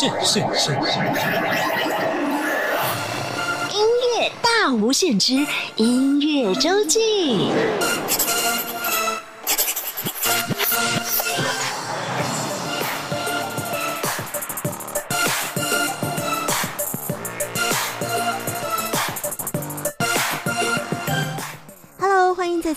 是是是。音乐大无限之音乐周记。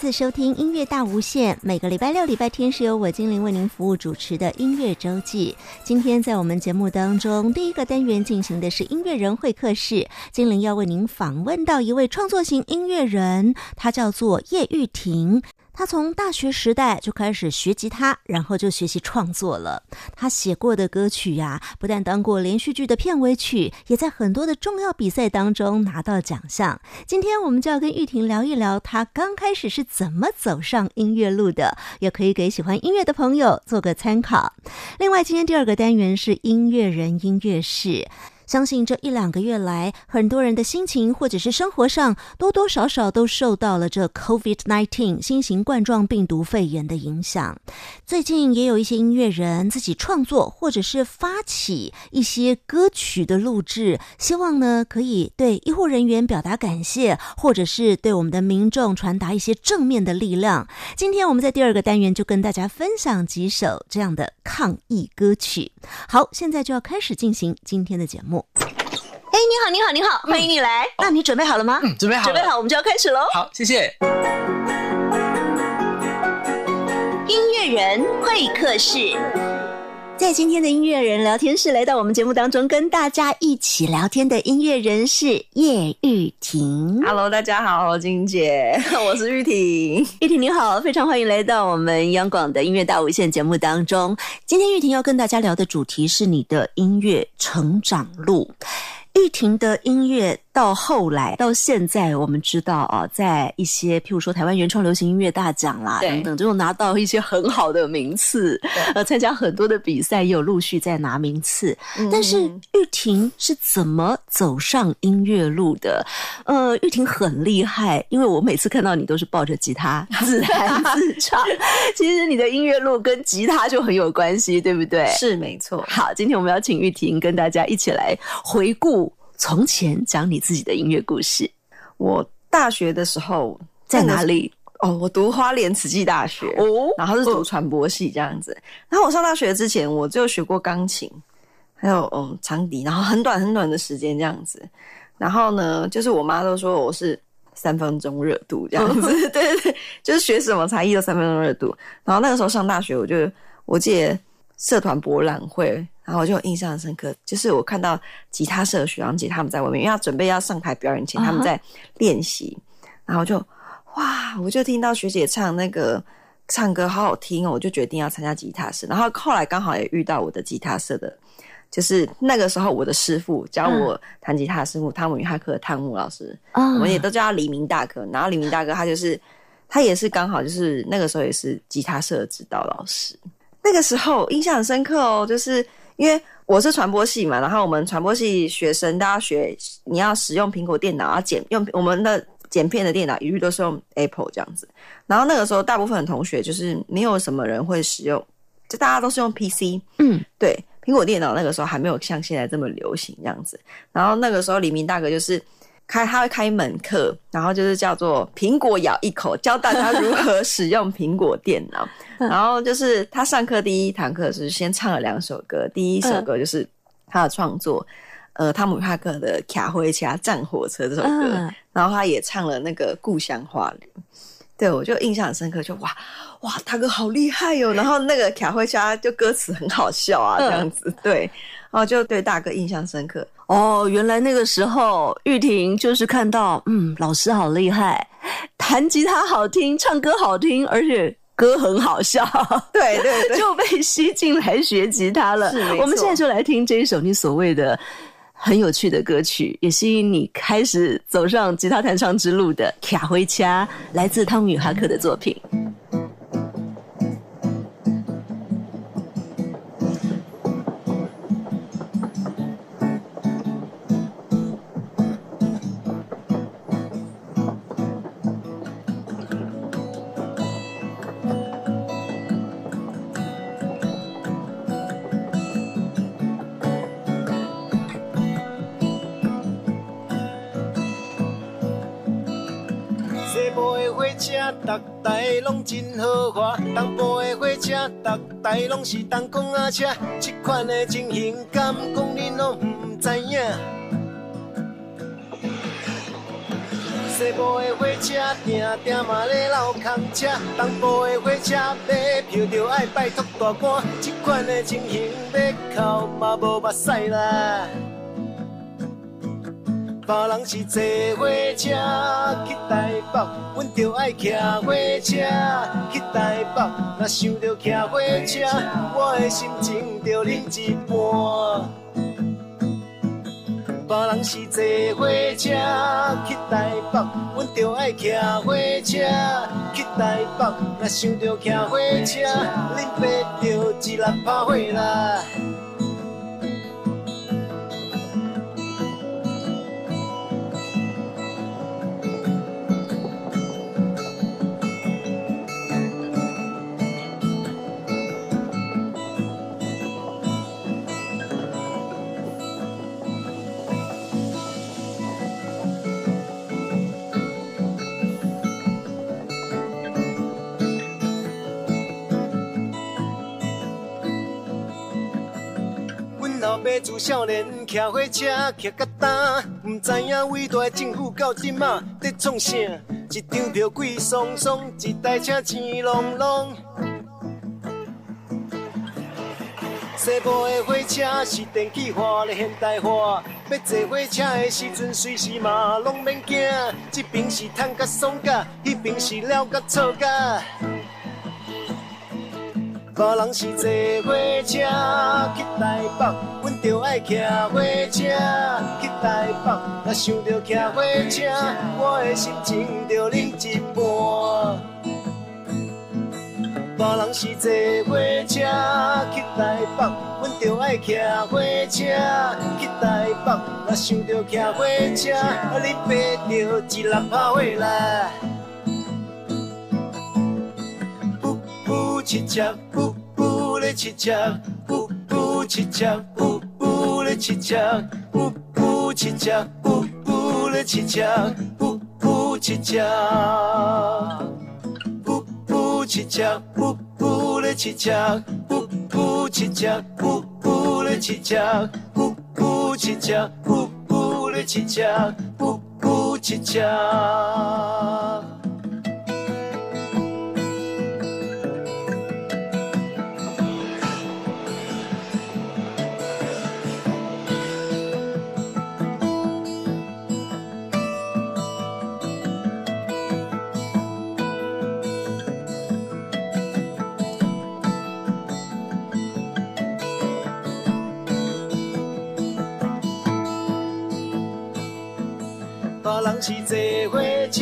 次收听音乐大无限。每个礼拜六、礼拜天是由我精灵为您服务主持的音乐周记。今天在我们节目当中，第一个单元进行的是音乐人会客室。精灵要为您访问到一位创作型音乐人，他叫做叶玉婷。他从大学时代就开始学吉他，然后就学习创作了。他写过的歌曲呀，不但当过连续剧的片尾曲，也在很多的重要比赛当中拿到奖项。今天我们就要跟玉婷聊一聊，他刚开始是怎么走上音乐路的，也可以给喜欢音乐的朋友做个参考。另外，今天第二个单元是音乐人音乐室。相信这一两个月来，很多人的心情或者是生活上，多多少少都受到了这 COVID-19 新型冠状病毒肺炎的影响。最近也有一些音乐人自己创作，或者是发起一些歌曲的录制，希望呢可以对医护人员表达感谢，或者是对我们的民众传达一些正面的力量。今天我们在第二个单元就跟大家分享几首这样的抗疫歌曲。好，现在就要开始进行今天的节目。哎，你好，你好，你好，欢迎你来。那你准备好了吗？嗯，准备好了。准备好，我们就要开始喽。好，谢谢。音乐人会客室，在今天的音乐人聊天室，来到我们节目当中跟大家一起聊天的音乐人是叶玉婷。Hello，大家好，金姐，我是玉婷。玉婷你好，非常欢迎来到我们央广的音乐大无限节目当中。今天玉婷要跟大家聊的主题是你的音乐成长路。玉婷的音乐到后来到现在，我们知道啊，在一些譬如说台湾原创流行音乐大奖啦对等等，就拿到一些很好的名次，呃，参加很多的比赛，也有陆续在拿名次。但是玉婷是怎么走上音乐路的？呃，玉婷很厉害，因为我每次看到你都是抱着吉他自弹自唱。其实你的音乐路跟吉他就很有关系，对不对？是没错，好，今天我们要请玉婷跟大家一起来回顾从前，讲你自己的音乐故事，我大学的时候在哪？里？哦，我读花莲慈济大学，哦然后是读传播系这样子。然后我上大学之前，我就学过钢琴，还有嗯长笛，然后很短很短的时间这样子。然后呢，就是我妈都说我是三分钟热度这样子，对对对，就是学什么才艺都三分钟热度。然后那个时候上大学，我就我记得社团博览会，然后我就印象很深刻，就是我看到吉他社的学长姐他们在外面，因为要准备要上台表演前，他们在练习，然后就哇，我就听到学姐唱那个唱歌好好听哦，我就决定要参加吉他社。然后后来刚好也遇到我的吉他社的，就是那个时候我的师傅教我弹吉他的师傅汤姆与哈克的汤姆老师，啊我们也都叫他黎明大哥。然后黎明大哥他就是他也是刚好就是那个时候也是吉他社的指导老师。那个时候印象很深刻哦，就是因为我是传播系嘛，然后我们传播系学生大家学，你要使用苹果电脑，要剪用我们的剪片的电脑，一律都是用 Apple 这样子。然后那个时候，大部分的同学就是没有什么人会使用，就大家都是用 PC。嗯，对，苹果电脑那个时候还没有像现在这么流行这样子。然后那个时候，黎明大哥就是开他会开一门课，然后就是叫做“苹果咬一口”，教大家如何使用苹果电脑。然后就是他上课第一堂课是先唱了两首歌，第一首歌就是他的创作，呃，汤姆帕克的《卡灰卡战火车》这首歌，嗯然后他也唱了那个《故乡花园》。对，我就印象很深刻，就哇哇，大哥好厉害哟、然后那个卡灰家就歌词很好笑啊，嗯这样子，对，然后就对大哥印象深刻。哦，原来那个时候玉婷就是看到，嗯，老师好厉害，弹吉他好听，唱歌好听，而且歌很好笑，对对对，就被吸进来学吉他了我们现在就来听这一首你所谓的很有趣的歌曲，也吸引你开始走上吉他弹唱之路的《卡灰掐》，来自汤姆·哈克的作品。华。东部的火车，逐台拢是东公仔车，这款的情形，敢讲恁拢唔知影？西部的火车，定定嘛咧闹空车，东部的火车买票就爱拜托大官，这款的情形，要哭嘛无目屎啦。别人是坐火车去台北，阮就爱骑火车去台北。若想着骑火车，我的心情就冷一半。别人是坐火车去台北，阮就爱骑火车去台北。若想着骑火车，恁爸就一力拍火啦。爸自少年骑火车骑到大，毋知影伟大政府到今仔在创啥？一张票贵松松，一台车钱隆隆。西部的火车是电气化的现代化，要坐火车的时阵随时嘛拢免惊。这边是坦甲爽甲，迄边是了甲错甲。别人是坐火车去台北，阮就爱骑火车去台北。若想着骑火车，我的心情就冷一半。别人是坐火车去台北，阮就爱骑火车去台北。若想着骑火车，你爸就一人拍火啦。七车，噗噗咧七车，噗噗七车，噗噗咧七车，噗噗七车，噗噗咧七车，噗噗七车，噗噗七车，噗噗咧七车，噗噗七车，噗噗咧七车，噗噗七车，噗噗咧七车，噗噗七车。人是坐火车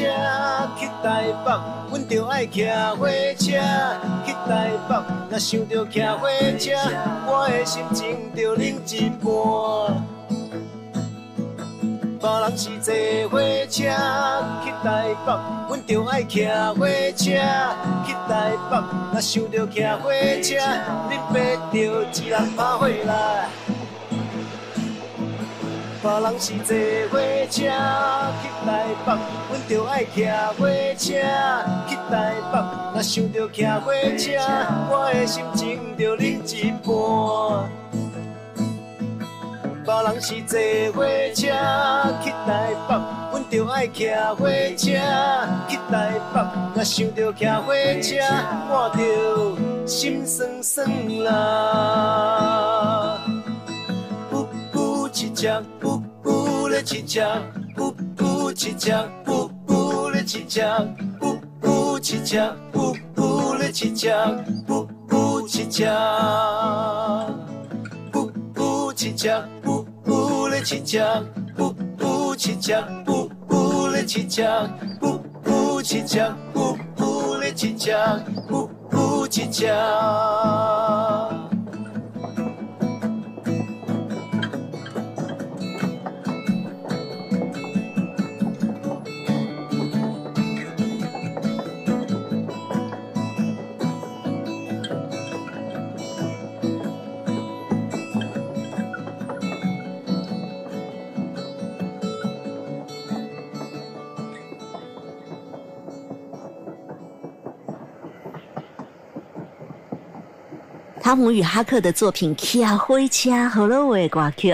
去台北，阮就爱骑火车去台北。若想着骑火车，我的心情就冷一半。别人是坐火车去台北，阮就爱骑火车去台北。若想着骑火车，恁爸就一人拍火啦。别人是坐火车去台北，阮就爱骑火车去台北。若想着骑火车，我的心情就冷一半。别人是坐火车去台北，阮就爱骑火车去台北。若想着骑火车，我就心酸酸啦。噗噗七车，噗噗咧七车，噗噗七车，噗噗咧七车，噗噗七车，噗噗咧七车，噗噗七车，噗噗七车，噗噗咧七车，噗噗七车，噗噗咧七车，噗噗七车，噗噗咧七车，噗噗七车。汤姆与哈克的作品《卡灰掐和了尾挂克》，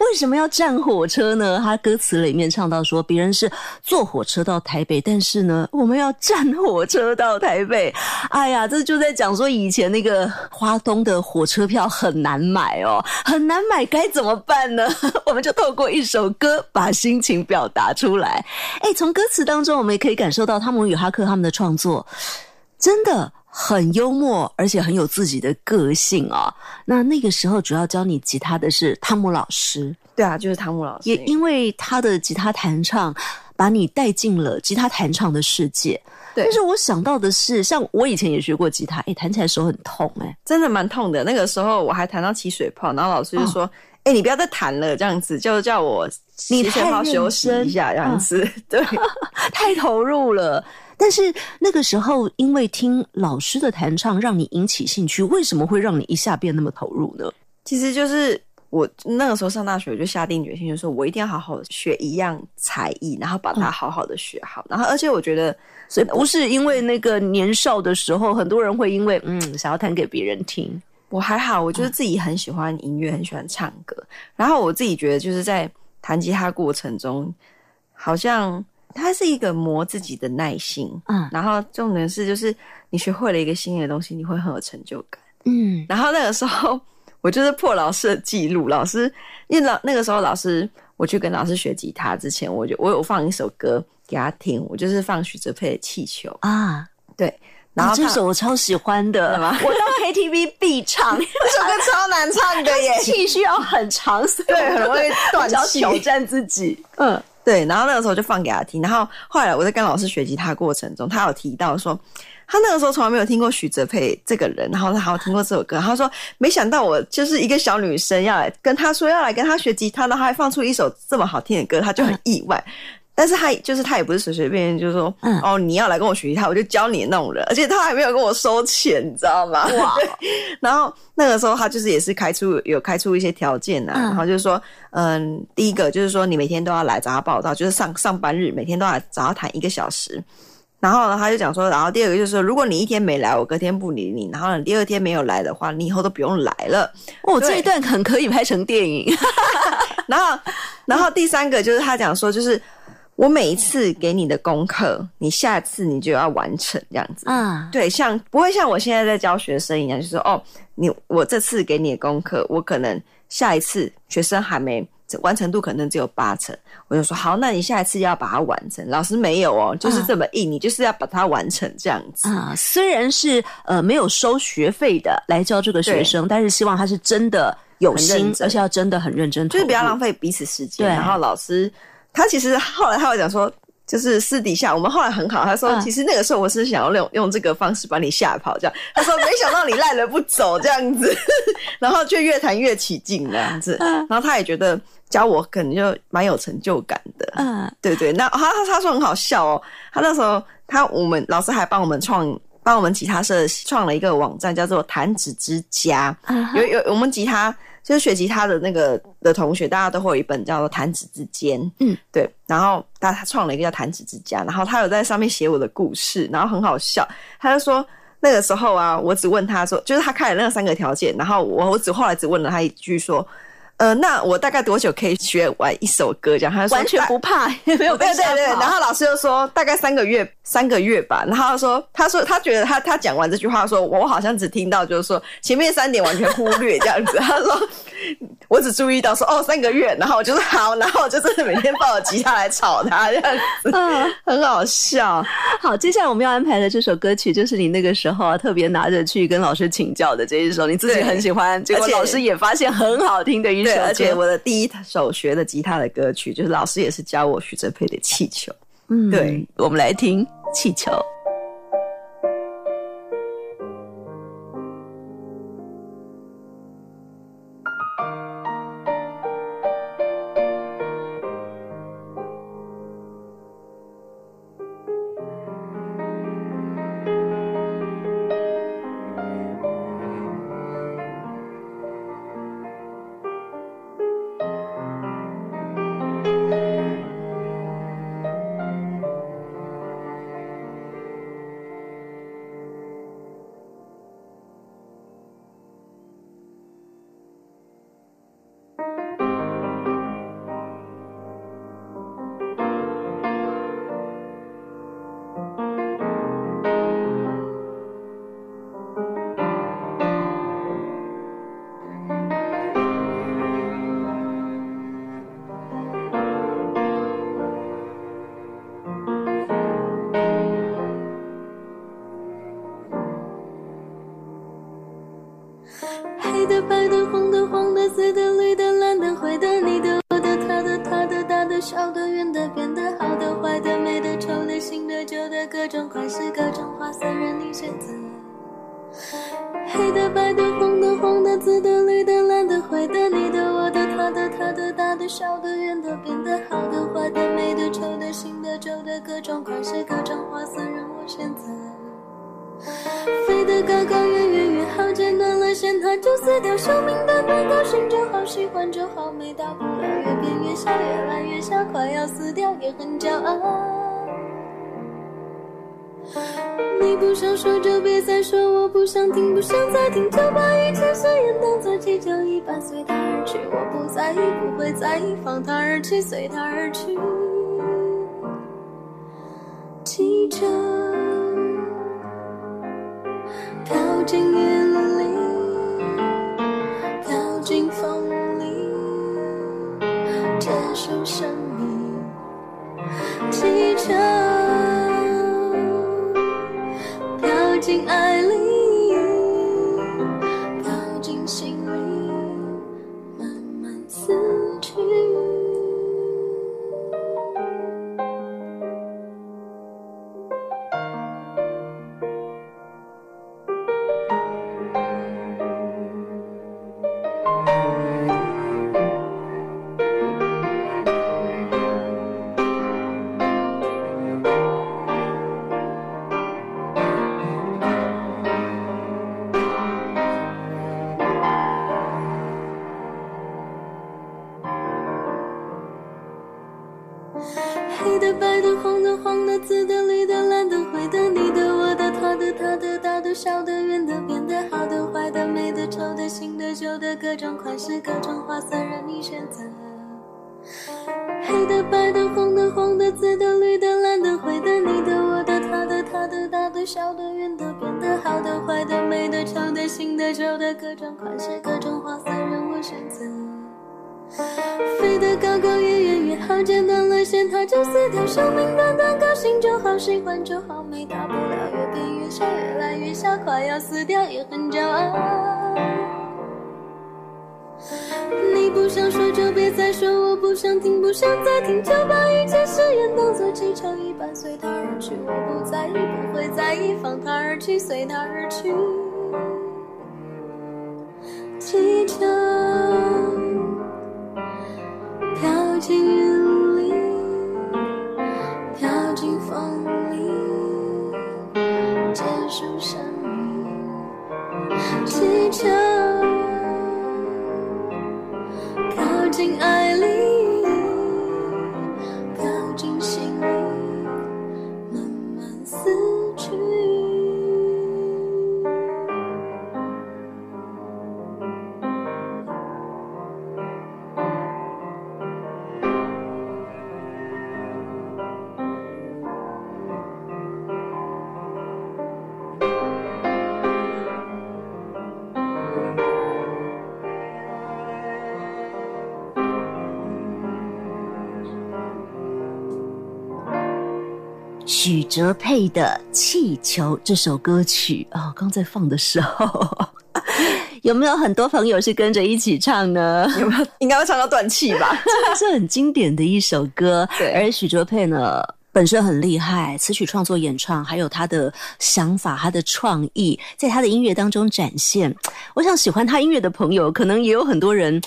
为什么要站火车呢？他歌词里面唱到说，别人是坐火车到台北，但是呢，我们要站火车到台北。哎呀，这就在讲说以前那个花东的火车票很难买哦，很难买，该怎么办呢？我们就透过一首歌把心情表达出来。哎，从歌词当中，我们也可以感受到汤姆与哈克他们的创作，真的。很幽默，而且很有自己的个性啊。那那个时候主要教你吉他的是汤姆老师，对啊，就是汤姆老师。也因为他的吉他弹唱，把你带进了吉他弹唱的世界。对。但是我想到的是，像我以前也学过吉他，哎，弹起来手很痛，哎，真的蛮痛的。那个时候我还弹到起水泡，然后老师就说：“哎，你不要再弹了，这样子就叫我你太休息一下，这样子。”对，太投入了。但是那个时候，因为听老师的弹唱让你引起兴趣，为什么会让你一下变那么投入呢？其实就是我那个时候上大学，我就下定决心，就说我一定要好好学一样才艺，然后把它好好的学好。然后，而且我觉得，所以不是因为那个年少的时候，很多人会因为嗯想要弹给别人听。我还好，我就是自己很喜欢音乐，很喜欢唱歌。然后我自己觉得，就是在弹吉他过程中，好像。它是一个磨自己的耐心，嗯，然后重点是就是你学会了一个新的东西，你会很有成就感，嗯。然后那个时候我就是破老师的记录，老师因为老那个时候老师我去跟老师学吉他之前，我就我有放一首歌给他听，我就是放许哲佩的《气球》啊，对。然后这首我超喜欢的，我到 KTV 必唱，这首歌超难唱的耶，气需要很长，对，很容易断气，挑战自己，嗯。对，然后那个时候就放给他听，然后后来我在跟老师学吉他过程中，他有提到说，他那个时候从来没有听过许哲佩这个人，然后他还有听过这首歌，他说没想到我就是一个小女生要来跟他说要来跟他学吉他，然后还放出一首这么好听的歌，他就很意外。但是他就是他也不是随随便便就说，哦，你要来跟我学吉他，我就教你那种人，而且他还没有跟我收钱，你知道吗？哇！然后那个时候他就是也是开出有开出一些条件啊，然后就是说，嗯，第一个就是说你每天都要来找他报道，就是上上班日每天都要找他谈一个小时。然后呢，他就讲说，然后第二个就是说，如果你一天没来，我隔天不理你。然后你第二天没有来的话，你以后都不用来了。哦，这一段很可以拍成电影。然后，然后第三个就是他讲说，就是。我每一次给你的功课，你下次你就要完成这样子。啊，对，像不会像我现在在教学生一样，就是哦，你我这次给你的功课，我可能下一次学生还没完成度可能只有八成，我就说好，那你下一次要把它完成。老师没有哦，就是这么硬，你就是要把它完成这样子。啊，虽然是呃没有收学费的来教这个学生，但是希望他是真的有心，而且要真的很认真，就是不要浪费彼此时间。然后老师。他其实后来他会讲说，就是私底下我们后来很好。他说，其实那个时候我是想要用用这个方式把你吓跑，这样。他说，没想到你赖了不走这样子，然后就越谈越起劲这样子。然后他也觉得教我可能就蛮有成就感的。嗯，对对。那他他说很好笑哦。他那时候他我们老师还帮我们创帮我们吉他社创了一个网站，叫做弹指之家。有有我们吉他。就是学吉他的那个的同学，大家都会有一本叫做《弹指之间》，嗯，对。然后他他创了一个叫《弹指之家》，然后他有在上面写我的故事，然后很好笑。他就说那个时候啊，我只问他说，就是他开了那三个条件，然后我我只后来只问了他一句说。呃，那我大概多久可以学完一首歌？这样，他说完全不怕，没有对对对。然后老师就说大概三个月，三个月吧。然后他说，他说他觉得他他讲完这句话，说我好像只听到就是说前面三点完全忽略这样子。他说我只注意到说哦三个月，然后我就说好，然后我就真的每天抱着吉他来吵他这样子，嗯，很好笑。好，接下来我们要安排的这首歌曲就是你那个时候啊特别拿着去跟老师请教的这一首，你自己很喜欢，结果老师也发现很好听的一首。对，而且我的第一首学的吉他的歌曲，就是老师也是教我徐哲佩的《气球》。嗯，对，我们来听《气球》。放他而去，随他而去。飘进爱哲佩的《气球》这首歌曲哦，刚在放的时候，有没有很多朋友是跟着一起唱呢？有没有？应该会唱到断气吧？这是很经典的一首歌，对而许哲佩呢？本身很厉害，词曲创作、演唱，还有他的想法、他的创意，在他的音乐当中展现。我想喜欢他音乐的朋友，可能也有很多人，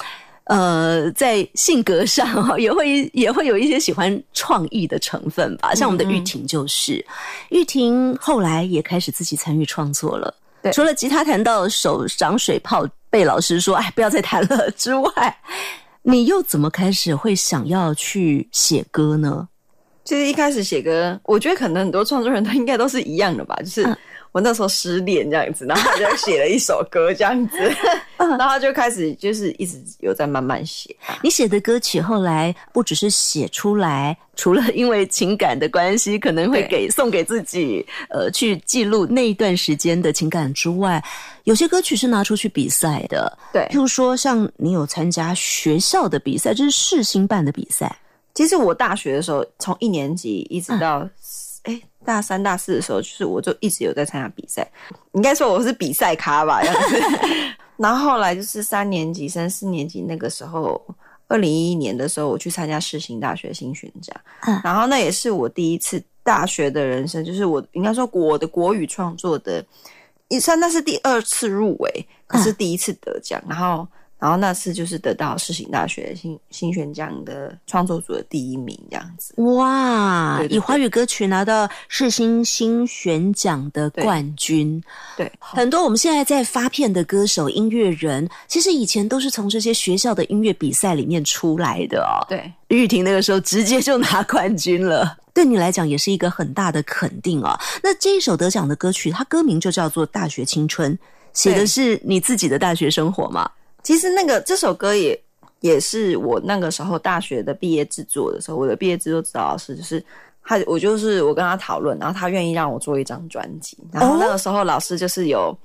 呃，在性格上哈，也会也会有一些喜欢创意的成分吧。像我们的玉婷就是，玉婷后来也开始自己参与创作了。对除了吉他弹到手长水泡，被老师说“哎，不要再弹了”之外，你又怎么开始会想要去写歌呢？其实一开始写歌，我觉得可能很多创作人都应该都是一样的吧，就是嗯我那时候失恋这样子，然后他就写了一首歌这样子，嗯 然后就开始就是一直有在慢慢写。你写的歌曲后来不只是写出来，除了因为情感的关系，可能会给送给自己，呃，去记录那一段时间的情感之外，有些歌曲是拿出去比赛的。对譬，如说，像你有参加学校的比赛，这是世新办的比赛。其实我大学的时候，从一年级一直到嗯哎、大三、大四的时候，就是我就一直有在参加比赛。应该说我是比赛咖吧，样子。然后后来就是三年级升四年级那个时候，二零一一年的时候，我去参加世新大学新选奖，嗯然后那也是我第一次大学的人生，就是我应该说我的国语创作的，也算那是第二次入围，可是第一次得奖。然后，然然后那次就是得到世新大学新新选奖的创作组的第一名，这样子。哇！对对对以华语歌曲拿到世新新选奖的冠军，对，很多我们现在在发片的歌手、音乐人，其实以前都是从这些学校的音乐比赛里面出来的哦。对，玉婷那个时候直接就拿冠军了，对你来讲也是一个很大的肯定哦。那这一首得奖的歌曲，它歌名就叫做《大学青春》，写的是你自己的大学生活嘛？其实那个这首歌也也是我那个时候大学的毕业制作的时候，我的毕业制作指导老师就是他，我就是我跟他讨论，然后他愿意让我做一张专辑，然后那个时候老师就是有。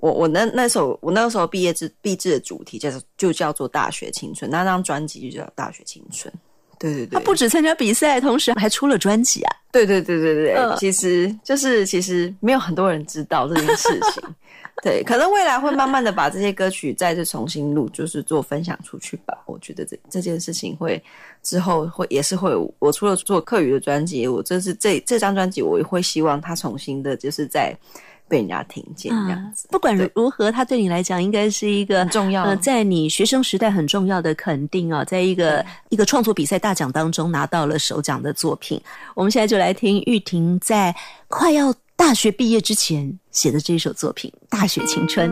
我我那那首我那个时候毕业制毕制的主题叫做就叫做大学青春，那张专辑就叫大学青春。对对对，他不止参加比赛，同时还出了专辑啊！对对对对对，嗯其实就是其实没有很多人知道这件事情。对，可能未来会慢慢的把这些歌曲再次重新录，就是做分享出去吧。我觉得这这件事情会之后会也是会，我除了做课余的专辑，我这是这这张专辑，我也会希望它重新的，就是在被人家听见这样子。不管如如何，它对你来讲应该是一个很重要呃，在你学生时代很重要的肯定啊，在一个一个创作比赛大奖当中拿到了首奖的作品。我们现在就来听玉婷在快要大学毕业之前写的这一首作品《大学青春》。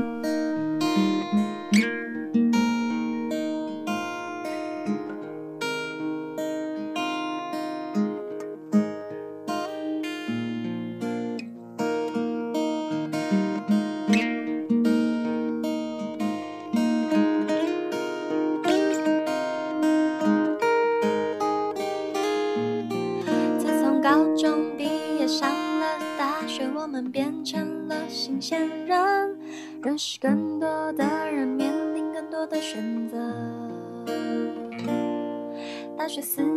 认识更多的人，面临更多的选择。大学四年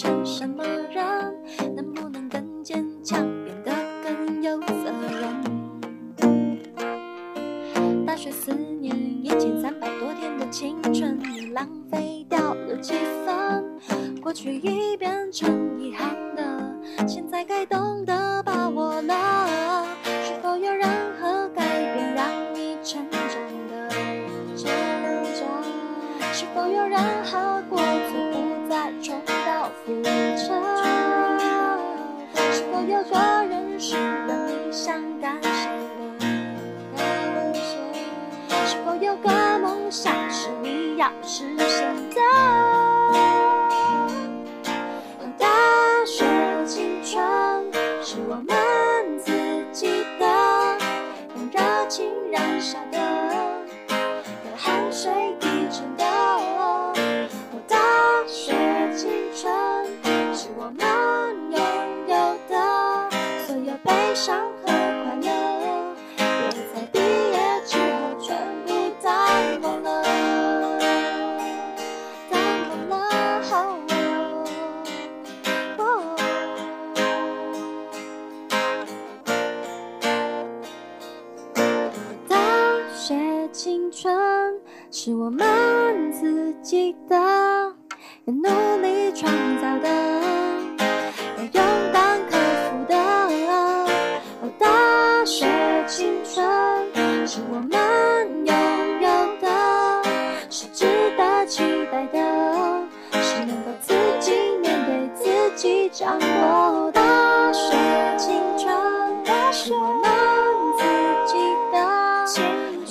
成什么人？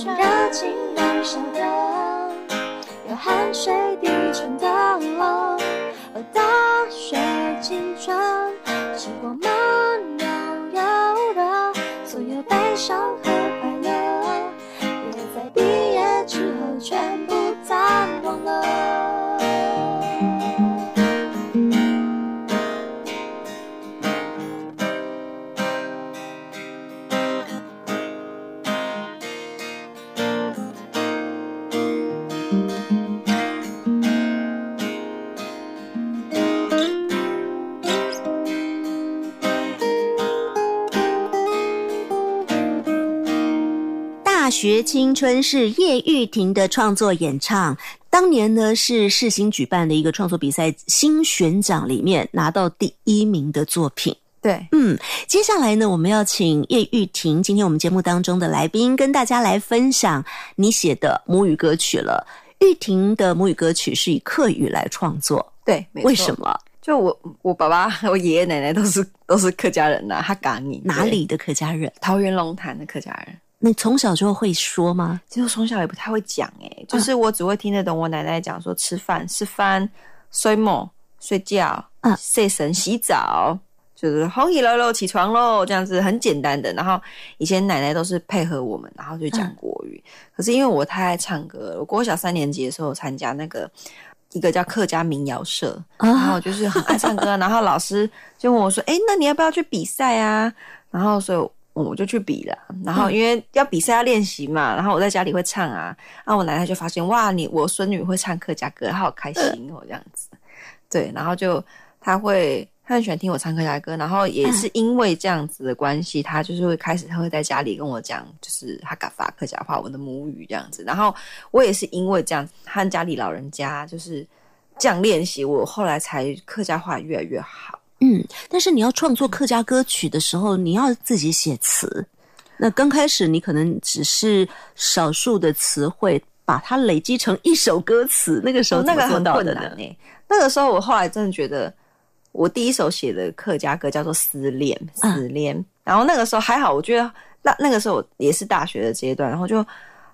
热情燃烧的，有汗水滴成的。而大雪青春时光慢悠悠的，所有悲伤和快乐，也在毕业之后全部淡忘了。学青春是叶玉婷的创作演唱，当年呢是世新举办的一个创作比赛新选奖里面拿到第一名的作品。对，嗯，接下来呢，我们要请叶玉婷，今天我们节目当中的来宾，跟大家来分享你写的母语歌曲了。玉婷的母语歌曲是以客语来创作，对，没错为什？么？就我我爸爸、我爷爷奶奶都是都是客家人呐、他港你哪？里的客家人？桃园龙潭的客家人。你从小就会说吗？其实我从小也不太会讲诶、就是我只会听得懂我奶奶讲说吃饭、吃饭、睡梦、睡觉、嗯睡神、洗澡，就是红起来喽，起床喽，这样子很简单的。然后以前奶奶都是配合我们，然后就讲国语。可是因为我太爱唱歌了，我国小三年级的时候参加那个一个叫客家民谣社，然后就是很爱唱歌，然后老师就问我说：“哎，那你要不要去比赛啊？”然后所以我就去比了。然后因为要比赛要练习嘛，然后我在家里会唱啊，然后我奶奶就发现哇，你我孙女会唱客家歌，她好开心哦，这样子。对，然后就她会。她很喜欢听我唱客家歌，然后也是因为这样子的关系，她就是会开始，她会在家里跟我讲，就是哈嘎发客家话，我的母语这样子。然后我也是因为这样，和家里老人家就是这样练习，我后来才客家话越来越好。嗯，但是你要创作客家歌曲的时候，你要自己写词。那刚开始你可能只是少数的词汇，把它累积成一首歌词，那个时候哦那个很困难呢、？那个时候我后来真的觉得，我第一首写的客家歌叫做《思恋》，嗯思恋。然后那个时候还好，我觉得那那个时候也是大学的阶段，然后就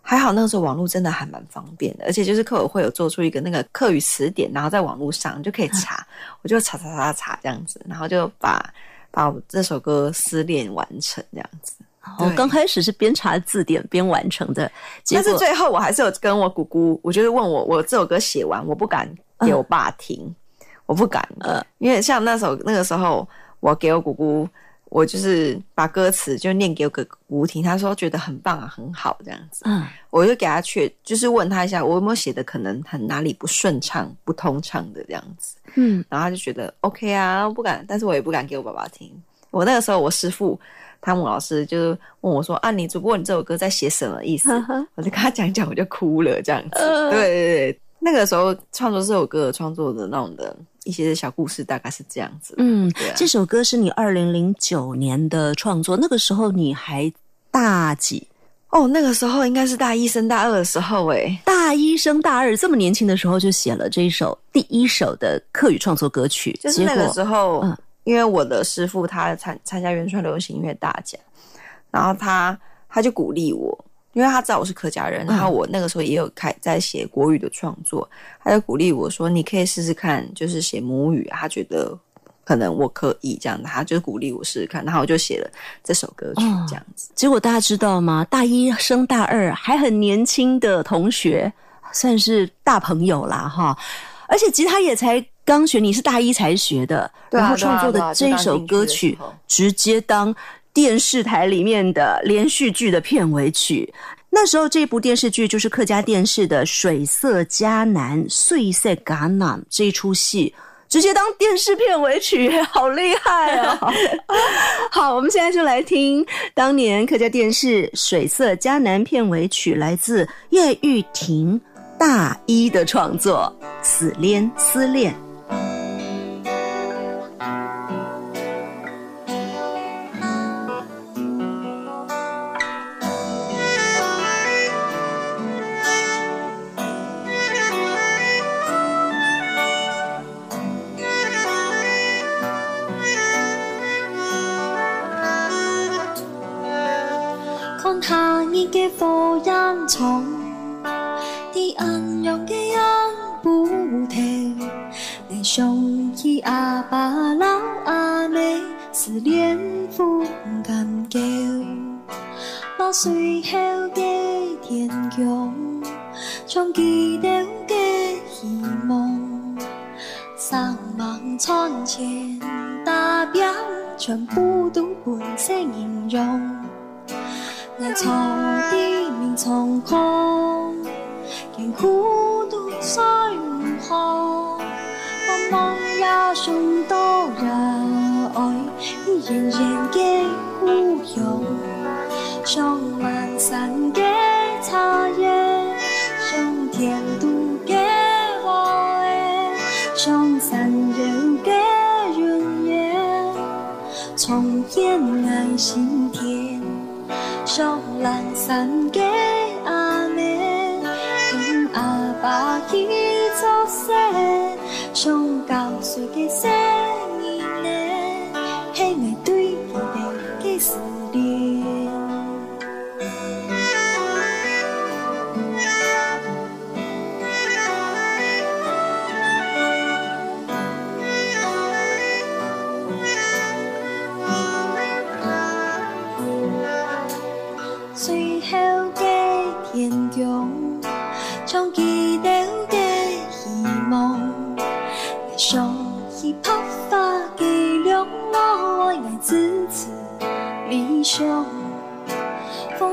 还好，那个时候网络真的还蛮方便的，而且就是客委会有做出一个那个客语词典，然后在网络上就可以查，我就查查查查这样子，然后就把把我这首歌《失恋》完成这样子。我对。刚开始是边查字典边完成的，但是最后我还是有跟我姑姑，我就是问我，我这首歌写完，我不敢给我爸听，我不敢，嗯。因为像那首那个时候，我给我姑姑，我就是把歌词就念给我姑姑听，她说觉得很棒啊，很好这样子，嗯。我就给她去，就是问她一下，我有没有写的可能很哪里不顺畅、不通畅的这样子，嗯。然后她就觉得 OK 啊，不敢，但是我也不敢给我爸爸听。我那个时候，我师傅汤姆老师就问我说：“啊，你主播你这首歌在写什么意思？”我就跟他讲讲，我就哭了，这样子。呃。对对对，那个时候创作这首歌创作的那种的一些小故事，大概是这样子。嗯对啊，这首歌是你二零零九年的创作，那个时候你还大几？哦，那个时候应该是大一升大二的时候，诶，大一升大二，这么年轻的时候就写了这一首第一首的课语创作歌曲，就是那个时候，嗯因为我的师傅他参参加原创流行音乐大奖，然后他他就鼓励我，因为他知道我是客家人，嗯然后我那个时候也有开在写国语的创作，他就鼓励我说：“你可以试试看，就是写母语。”他觉得可能我可以这样的，他就鼓励我试试看，然后我就写了这首歌曲哦这样子。结果大家知道吗？大一升大二还很年轻的同学，算是大朋友啦哈。而且吉他也才刚学，你是大一才学的，然后创作的这一首歌曲直接当电视台里面的连续剧的片尾曲。那时候这部电视剧就是客家电视的《水色迦南碎色橄榄》这一出戏，直接当电视片尾曲，好厉害哦！好，我们现在就来听当年客家电视《水色迦南》片尾曲，来自叶玉婷大一的创作《死恋思恋》。的火焰虫，你安阳的安不头，你想起阿爸老阿妹，思念风干旧，那随后的天空，像记得的希望，上望窗前大表，全部都本色形容。我从地面从空，见孤独在午后，茫茫夜上多热爱，你仍然的孤勇，上满山的茶叶，上天都的花儿，上山人的人烟，重演爱心。神给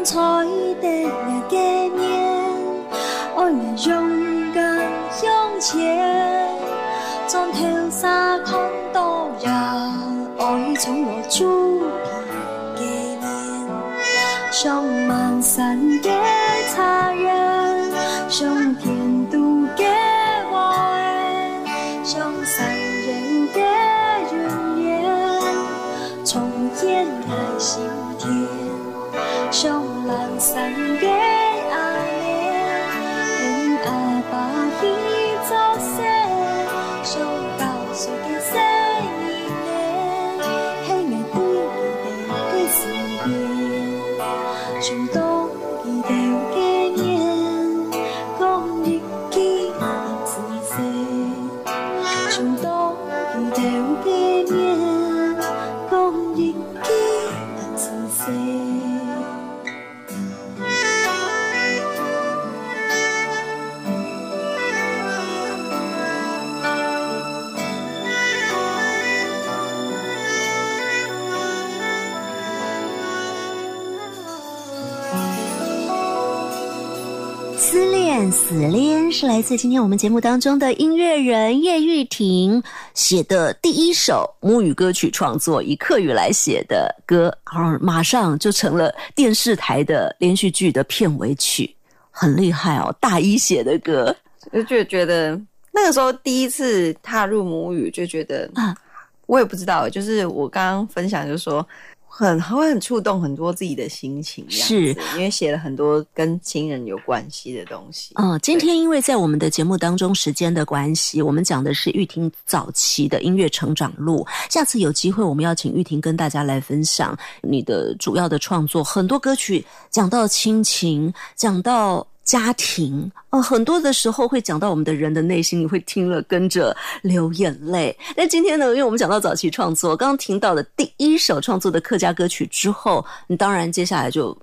精彩的日记恋死恋是来自今天我们节目当中的音乐人叶玉婷写的第一首母语歌曲创作，以客语来写的歌，然后马上就成了电视台的连续剧的片尾曲，很厉害哦！大一写的歌，就就觉得那个时候第一次踏入母语，就觉得啊我也不知道，就是我刚刚分享，就说很会很触动很多自己的心情，是因为写了很多跟亲人有关系的东西。嗯，今天因为在我们的节目当中时间的关系，我们讲的是玉婷早期的音乐成长路。下次有机会，我们要请玉婷跟大家来分享你的主要的创作。很多歌曲讲到亲情，讲到家庭，哦，很多的时候会讲到我们的人的内心，你会听了跟着流眼泪。但今天呢，因为我们讲到早期创作，刚刚听到的第一首创作的客家歌曲之后，你当然接下来就。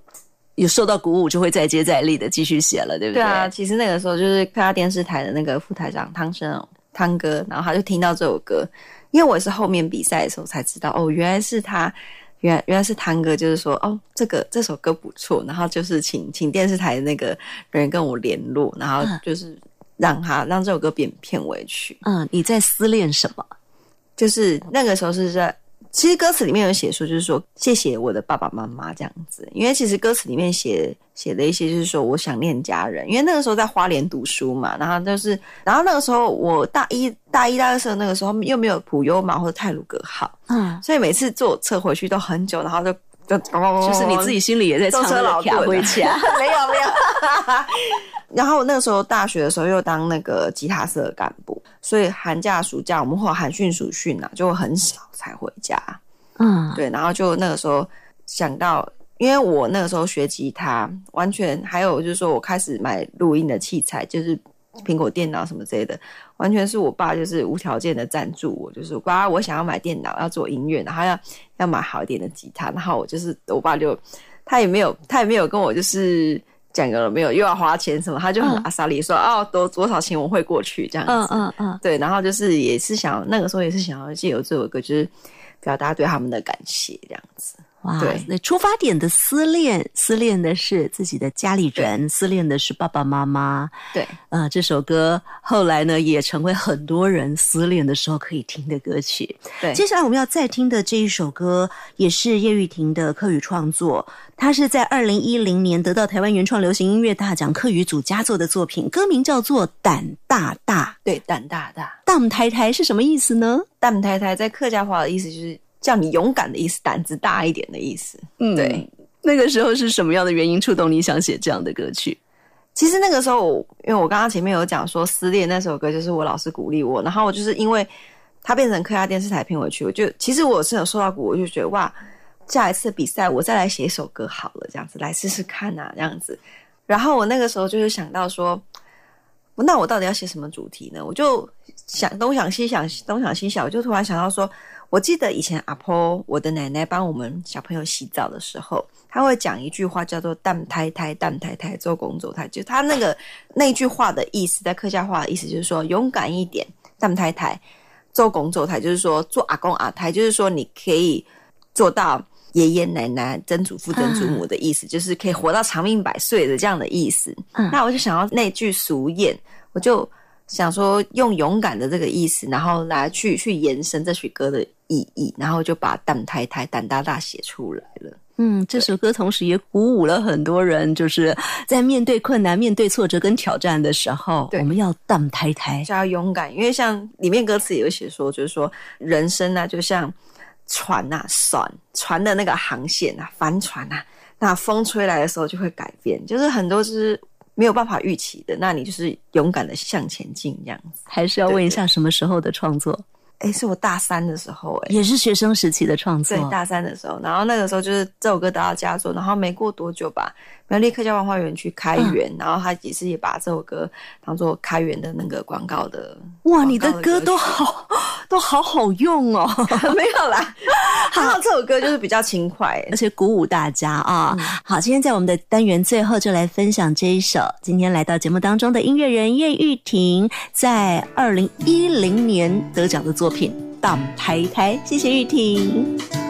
有受到鼓舞，就会再接再厉的继续写了，对不对？对啊，其实那个时候就是客家电视台的那个副台长汤生汤哥，然后他就听到这首歌，因为我是后面比赛的时候才知道，哦，原来是他，原原来是堂哥，就是说，哦，这个这首歌不错，然后就是请请电视台的那个人跟我联络，然后就是让他让这首歌变片尾曲，嗯，你在思念什么？就是那个时候是在。其实歌词里面有写说，就是说谢谢我的爸爸妈妈这样子，因为其实歌词里面写写的一些就是说我想念家人，因为那个时候在花莲读书嘛，然后就是，然后那个时候我大一大一大二的时候，那个时候又没有普悠玛或者泰鲁格号，嗯，所以每次坐车回去都很久，然后就就就是你自己心里也在唱舟车劳顿回家，没有没有。然后那个时候大学的时候又当那个吉他社的干部，所以寒假暑假我们会有寒训暑训啊，就很少才回家。嗯，对，然后就那个时候想到因为我那个时候学吉他，完全还有就是说我开始买录音的器材，就是苹果电脑什么之类的，完全是我爸就是无条件的赞助我，就是我爸我想要买电脑要做音乐，然后要要买好一点的吉他，然后我就是我爸就他也没有他也没有跟我就是讲个没有又要花钱什么，他就很嗯阿萨里说、哦多多少钱我会过去这样子，嗯嗯嗯，对，然后就是也是想那个时候也是想要借由这首歌就是表达对他们的感谢这样子。哇，对那出发点的思念，思念的是自己的家里人，思念的是爸爸妈妈。对，呃，这首歌后来呢，也成为很多人思念的时候可以听的歌曲。对接下来我们要再听的这一首歌，也是叶玉婷的客语创作，它是在二零一零年得到台湾原创流行音乐大奖客语组佳作的作品，歌名叫做《胆大大对，胆大大，》。大姆太太是什么意思呢？蛋太太在客家话的意思就是叫你勇敢的意思，胆子大一点的意思。嗯对，那个时候是什么样的原因触动你想写这样的歌曲？其实那个时候，因为我刚刚前面有讲说《失恋》那首歌，就是我老师鼓励我，然后我就是因为它变成客家电视台片尾曲，我就其实我是有受到鼓舞，我就觉得哇，下一次比赛我再来写一首歌好了，这样子来试试看啊，这样子。然后我那个时候就是想到说，那我到底要写什么主题呢？我就想东想西想，东想西想，我就突然想到说，我记得以前阿婆我的奶奶帮我们小朋友洗澡的时候，她会讲一句话叫做“蛋太太蛋太太做工做胎”，就她那个那句话的意思，在客家话的意思就是说勇敢一点，蛋太太做工做胎，就是说做阿公阿太，就是说你可以做到。爷爷奶奶、曾祖父、曾祖母的意思，就是可以活到长命百岁的这样的意思。嗯那我就想要那句俗谚，我就想说用勇敢的这个意思，然后来去去延伸这曲歌的意义，然后就把胆太太、胆大大写出来了。嗯，这首歌同时也鼓舞了很多人，就是在面对困难、面对挫折跟挑战的时候，我们要荡台台。就要勇敢，因为像里面歌词也有写说，就是说人生啊，就像船啊，船船的那个航线啊，帆船啊，那风吹来的时候就会改变，就是很多是没有办法预期的，那你就是勇敢的向前进这样子。还是要问一下什么时候的创作？诶，是我大三的时候、哎。也是学生时期的创作对，。大三的时候，然后那个时候就是这首歌得到佳作，然后没过多久吧，苗栗客家文化园去开园，然后他也是也把这首歌当做开园的那个广告的。哇，你的歌都好，都好好用哦，没有啦，还好这首歌就是比较轻快，而且鼓舞大家啊！好，今天在我们的单元最后就来分享这一首，今天来到节目当中的音乐人叶玉婷在二零一零年得奖的作品《荡台台》，谢谢玉婷。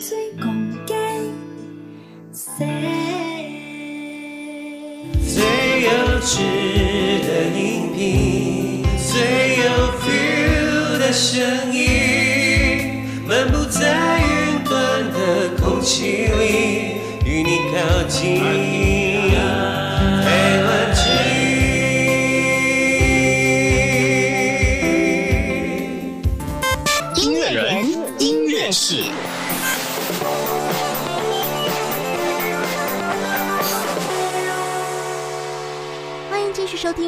最公鸡 say 最幼稚的音频最有 feel 的声音漫步在云端的空气里与你靠近。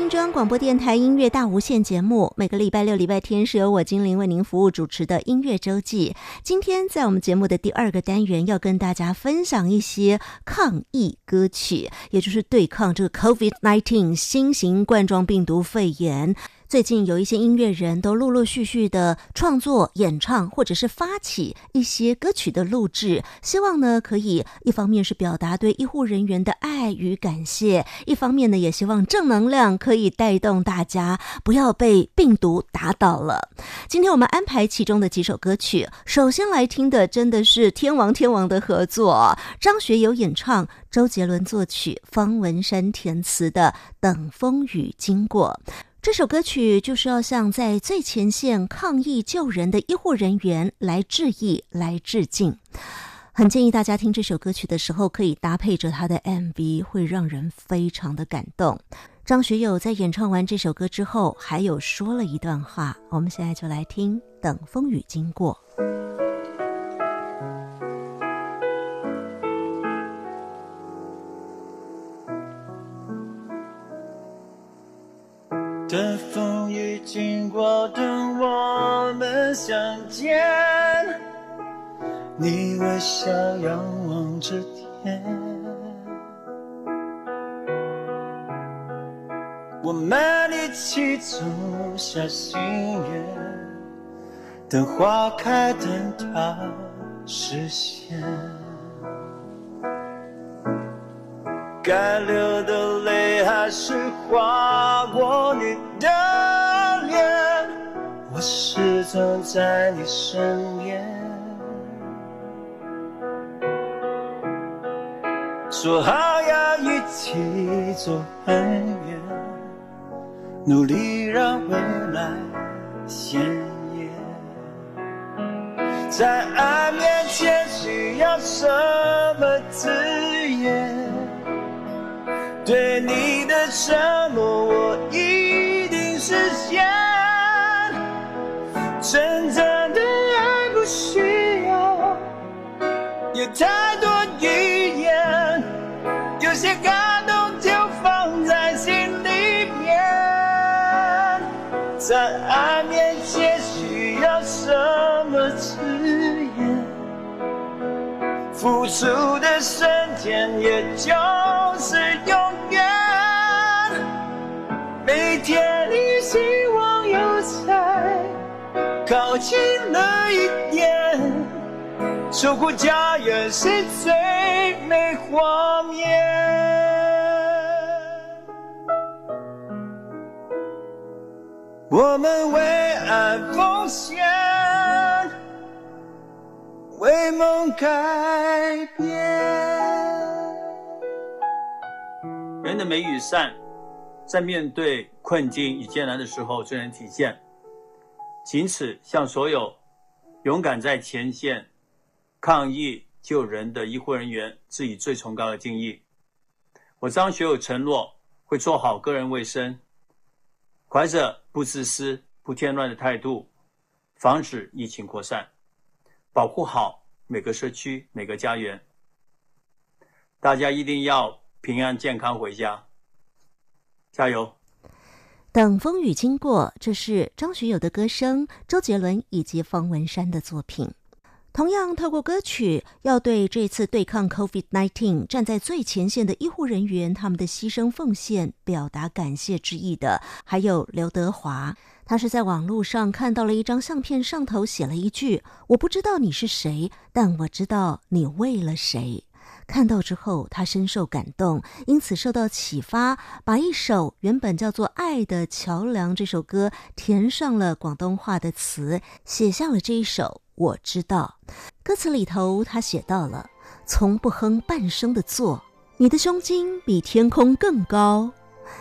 中央广播电台音乐大无限节目。每个礼拜六、礼拜天是由我精灵为您服务主持的音乐周记。今天在我们节目的第二个单元，要跟大家分享一些抗疫歌曲，也就是对抗这个 COVID-19 新型冠状病毒肺炎。最近有一些音乐人都陆陆续续的创作、演唱，或者是发起一些歌曲的录制，希望呢可以一方面是表达对医护人员的爱与感谢，一方面呢也希望正能量可以带动大家不要被病毒打倒了。今天我们安排其中的几首歌曲，首先来听的真的是天王天王的合作，张学友演唱，周杰伦作曲，方文山填词的《等风雨经过》。这首歌曲就是要向在最前线抗疫救人的医护人员来致意、来致敬。很建议大家听这首歌曲的时候，可以搭配着他的 MV，会让人非常的感动。张学友在演唱完这首歌之后，还有说了一段话，我们现在就来听《等风雨经过》。等风雨经过，等我们相见。你微笑仰望着天，我们一起走下心愿，等花开，等它实现。该留的泪还是划过你的脸，我始终在你身边。说好要一起走很远，努力让未来鲜艳。在爱面前需要什么字眼？对你的承诺，我一定实现。真正的爱不需要有太多语言，有些感动就放在心里面。在爱面前需要什么字眼？付出的瞬间，也就是永。每天你希望有在靠近了一点，守护家园是最美画面。我们为爱奉献。为梦改变。人的美与善，在面对困境与艰难的时候最能体现。仅此向所有勇敢在前线抗疫救人的医护人员致以最崇高的敬意。我张学友承诺会做好个人卫生，怀着不自私、不添乱的态度，防止疫情扩散。保护好每个社区、每个家园，大家一定要平安健康回家，加油！等风雨经过，这是张学友的歌声，周杰伦以及方文山的作品。同样，透过歌曲，要对这次对抗 COVID-19 站在最前线的医护人员他们的牺牲奉献表达感谢之意的，还有刘德华。他是在网络上看到了一张相片，上头写了一句：“我不知道你是谁，但我知道你为了谁。”看到之后，他深受感动，因此受到启发，把一首原本叫做《爱的桥梁》这首歌填上了广东话的词，写下了这一首《我知道》。歌词里头，他写到了：“从不哼半声的坐，你的胸襟比天空更高，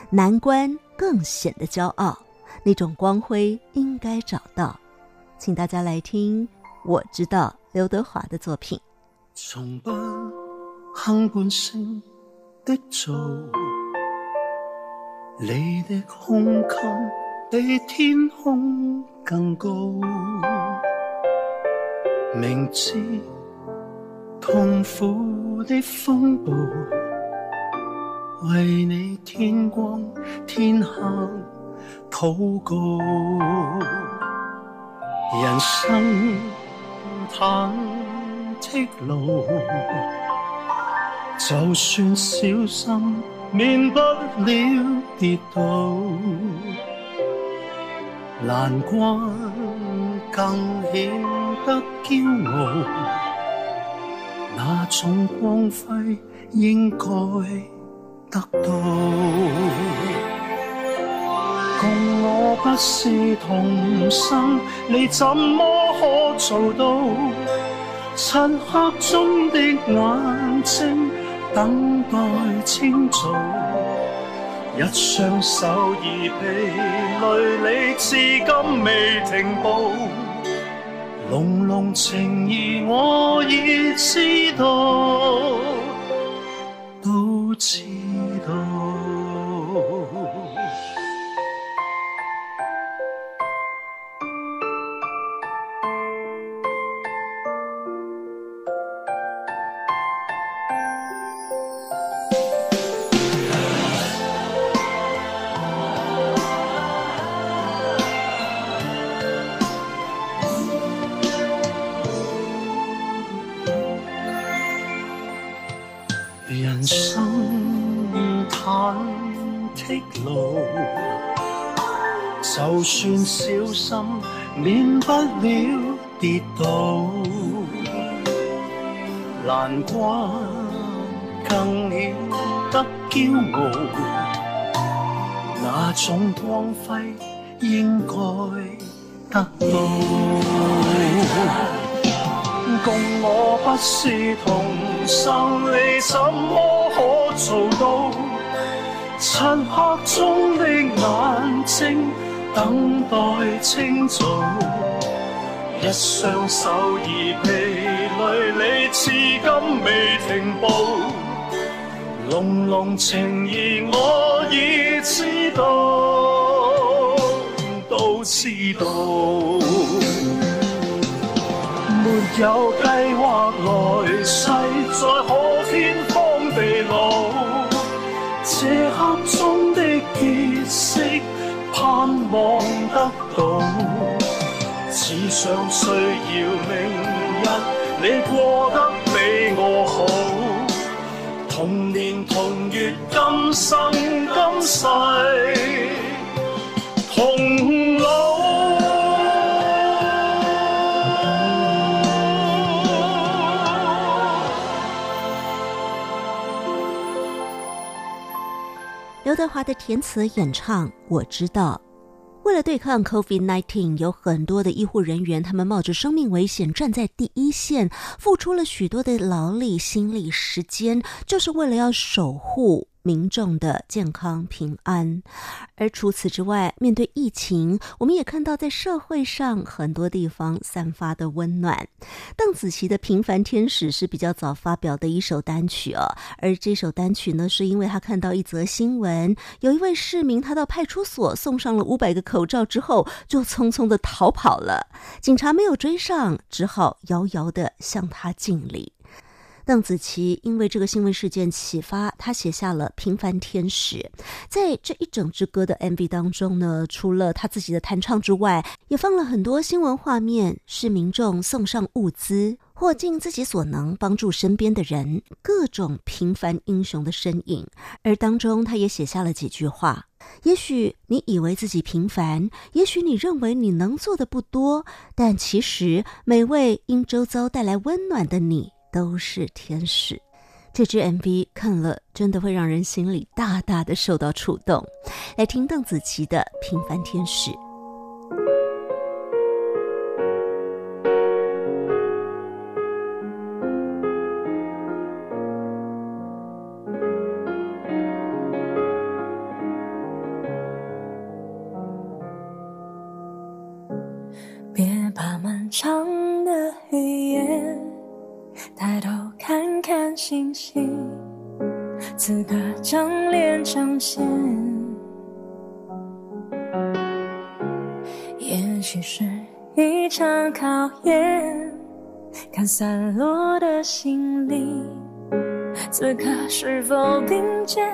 难关更显得骄傲。”那种光辉应该找到，请大家来听。我知道刘德华的作品。从不哼半声的做，你的胸襟比天空更高，明知痛苦的风暴，为你天光天黑祷告，人生忐忑路，就算小心，免不了跌倒。难关更显得骄傲，那种光辉应该得到。共我不是同生，你怎么可做到？漆黑中的眼睛等待清早，一双手已疲累，你至今未停步。浓浓情意我已知道，到此了跌倒。难关更显得骄傲，那种光辉应该得到。共我不是同生，你怎么可做到？漆黑中的眼睛等待清早，一双手已疲累，你至今未停步。浓浓情意我已知道，都知道。没有计划来世再可天荒地老，这刻中的结识盼望得到，只想需要明日你过得比我好，同年同月今生今世同老。刘德华的填词演唱，我知道。为了对抗 COVID-19，有很多的医护人员，他们冒着生命危险站在第一线，付出了许多的劳力、心力、时间，就是为了要守护。民众的健康平安，而除此之外，面对疫情，我们也看到在社会上很多地方散发的温暖。邓紫棋的《平凡天使》是比较早发表的一首单曲哦，而这首单曲呢，是因为他看到一则新闻，有一位市民他到派出所送上了五百个口罩之后，就匆匆的逃跑了，警察没有追上，只好遥遥的向他敬礼。邓紫棋因为这个新闻事件启发，她写下了《平凡天使》。在这一整支歌的 MV 当中呢，除了她自己的弹唱之外，也放了很多新闻画面，是民众送上物资或尽自己所能帮助身边的人，各种平凡英雄的身影。而当中，他也写下了几句话：也许你以为自己平凡，也许你认为你能做的不多，但其实每位因周遭带来温暖的你。都是天使，这支 MV 看了真的会让人心里大大的受到触动。来听邓紫棋的《平凡天使》。星星，此刻将脸彰显。也许是一场考验，看散落的心灵，此刻是否并肩？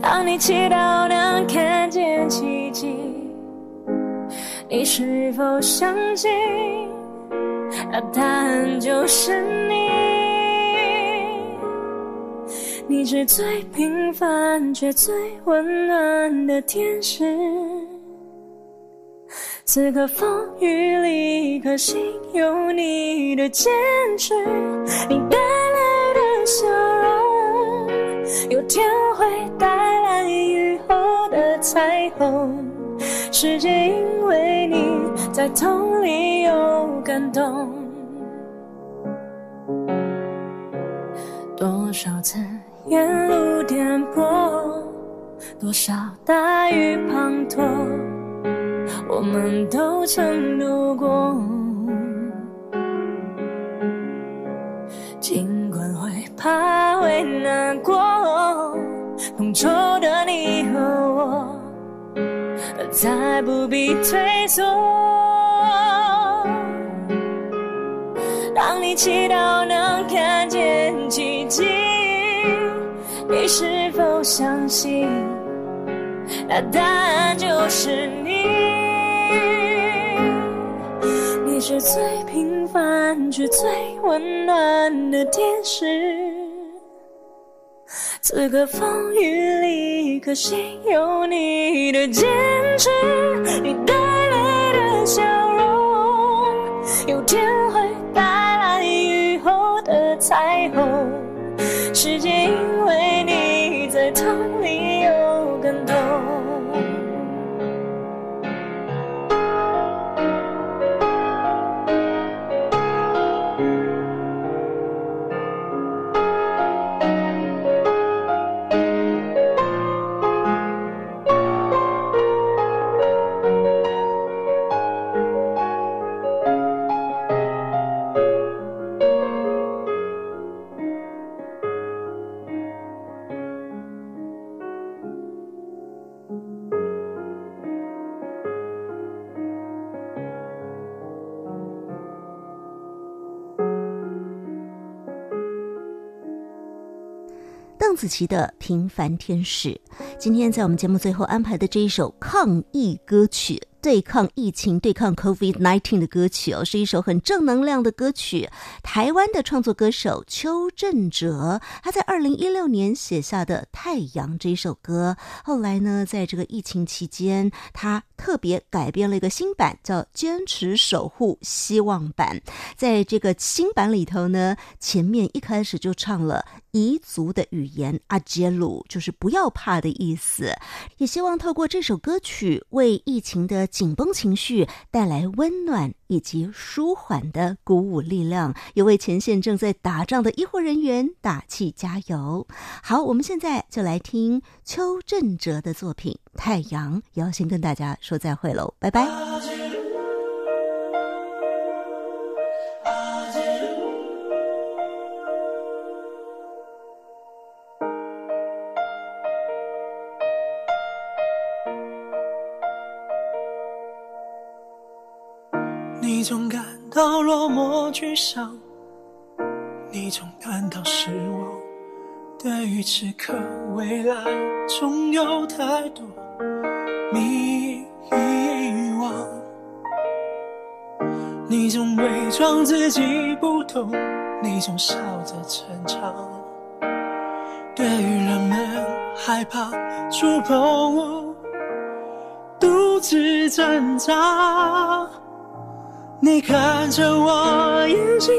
当你祈祷能看见奇迹，你是否相信？那答案就是你。你是最平凡却最温暖的天使，此刻风雨里，可心有你的坚持，你带来的笑容，有天会带来雨后的彩虹。世界因为你在痛里有感动，多少次。沿路颠簸，多少大雨滂沱，我们都曾度过。尽管会怕会难过，同仇的，再不必退缩。当你祈祷能看见奇迹。你是否相信，那答案就是你？你是最平凡却最温暖的天使，此刻风雨里，可惜有你的坚持，你带泪的笑容，有天会带来雨后的彩虹。世界因为你在痛邓紫棋的《平凡天使》，今天在我们节目最后安排的这一首抗疫歌曲。对抗疫情、对抗 COVID-19 的歌曲哦，是一首很正能量的歌曲。台湾的创作歌手邱振哲，他在二零一六年写下的《太阳》这一首歌，后来呢，在这个疫情期间，他特别改编了一个新版，叫《坚持守护希望版》。在这个新版里头呢，前面一开始就唱了彝族的语言阿杰鲁，就是不要怕的意思。也希望透过这首歌曲，为疫情的紧绷情绪带来温暖以及舒缓的鼓舞力量，也为前线正在打仗的医护人员打气加油。好，我们现在就来听邱振哲的作品《太阳》，要先跟大家说再会喽，拜拜。到落寞沮丧，你总感到失望。对于此刻未来，总有太多迷惘。你总伪装自己不懂，你总笑着逞强。对于人们害怕触碰，独自挣扎。你看着我眼睛，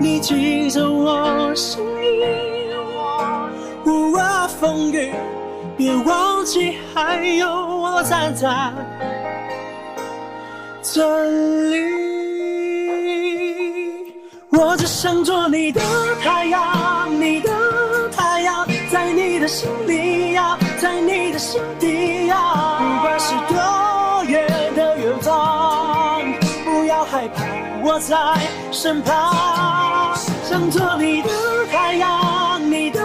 你记着我声音。无论风雨，别忘记还有我站在这里。我只想做你的太阳，你的太阳，在你的心里呀，在你的心底在身旁，想做你的太阳，你的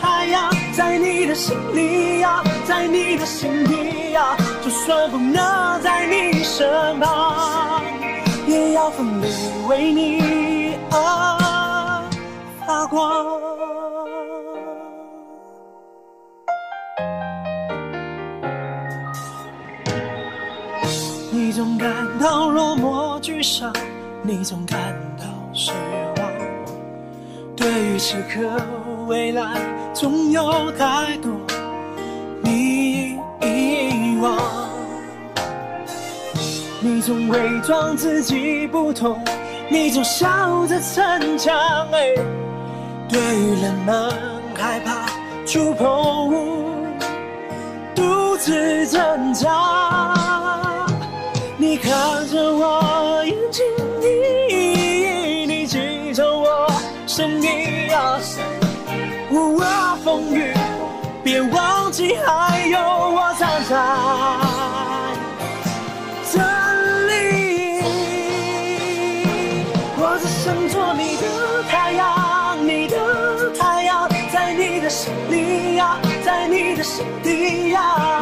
太阳，在你的心里呀，在你的心底呀，就算不能在你身旁，也要奋力为你而发光。你总感到落寞沮丧，你总感到失望。对于此刻未来，总有太多你遗忘。你总伪装自己不痛，你总笑着逞强。哎，对于人们害怕触碰，独自挣扎。你看着我生命啊，无畏风雨，别忘记还有我站在这里。我只想做你的太阳，你的太阳，在你的心里呀，在你的心底呀。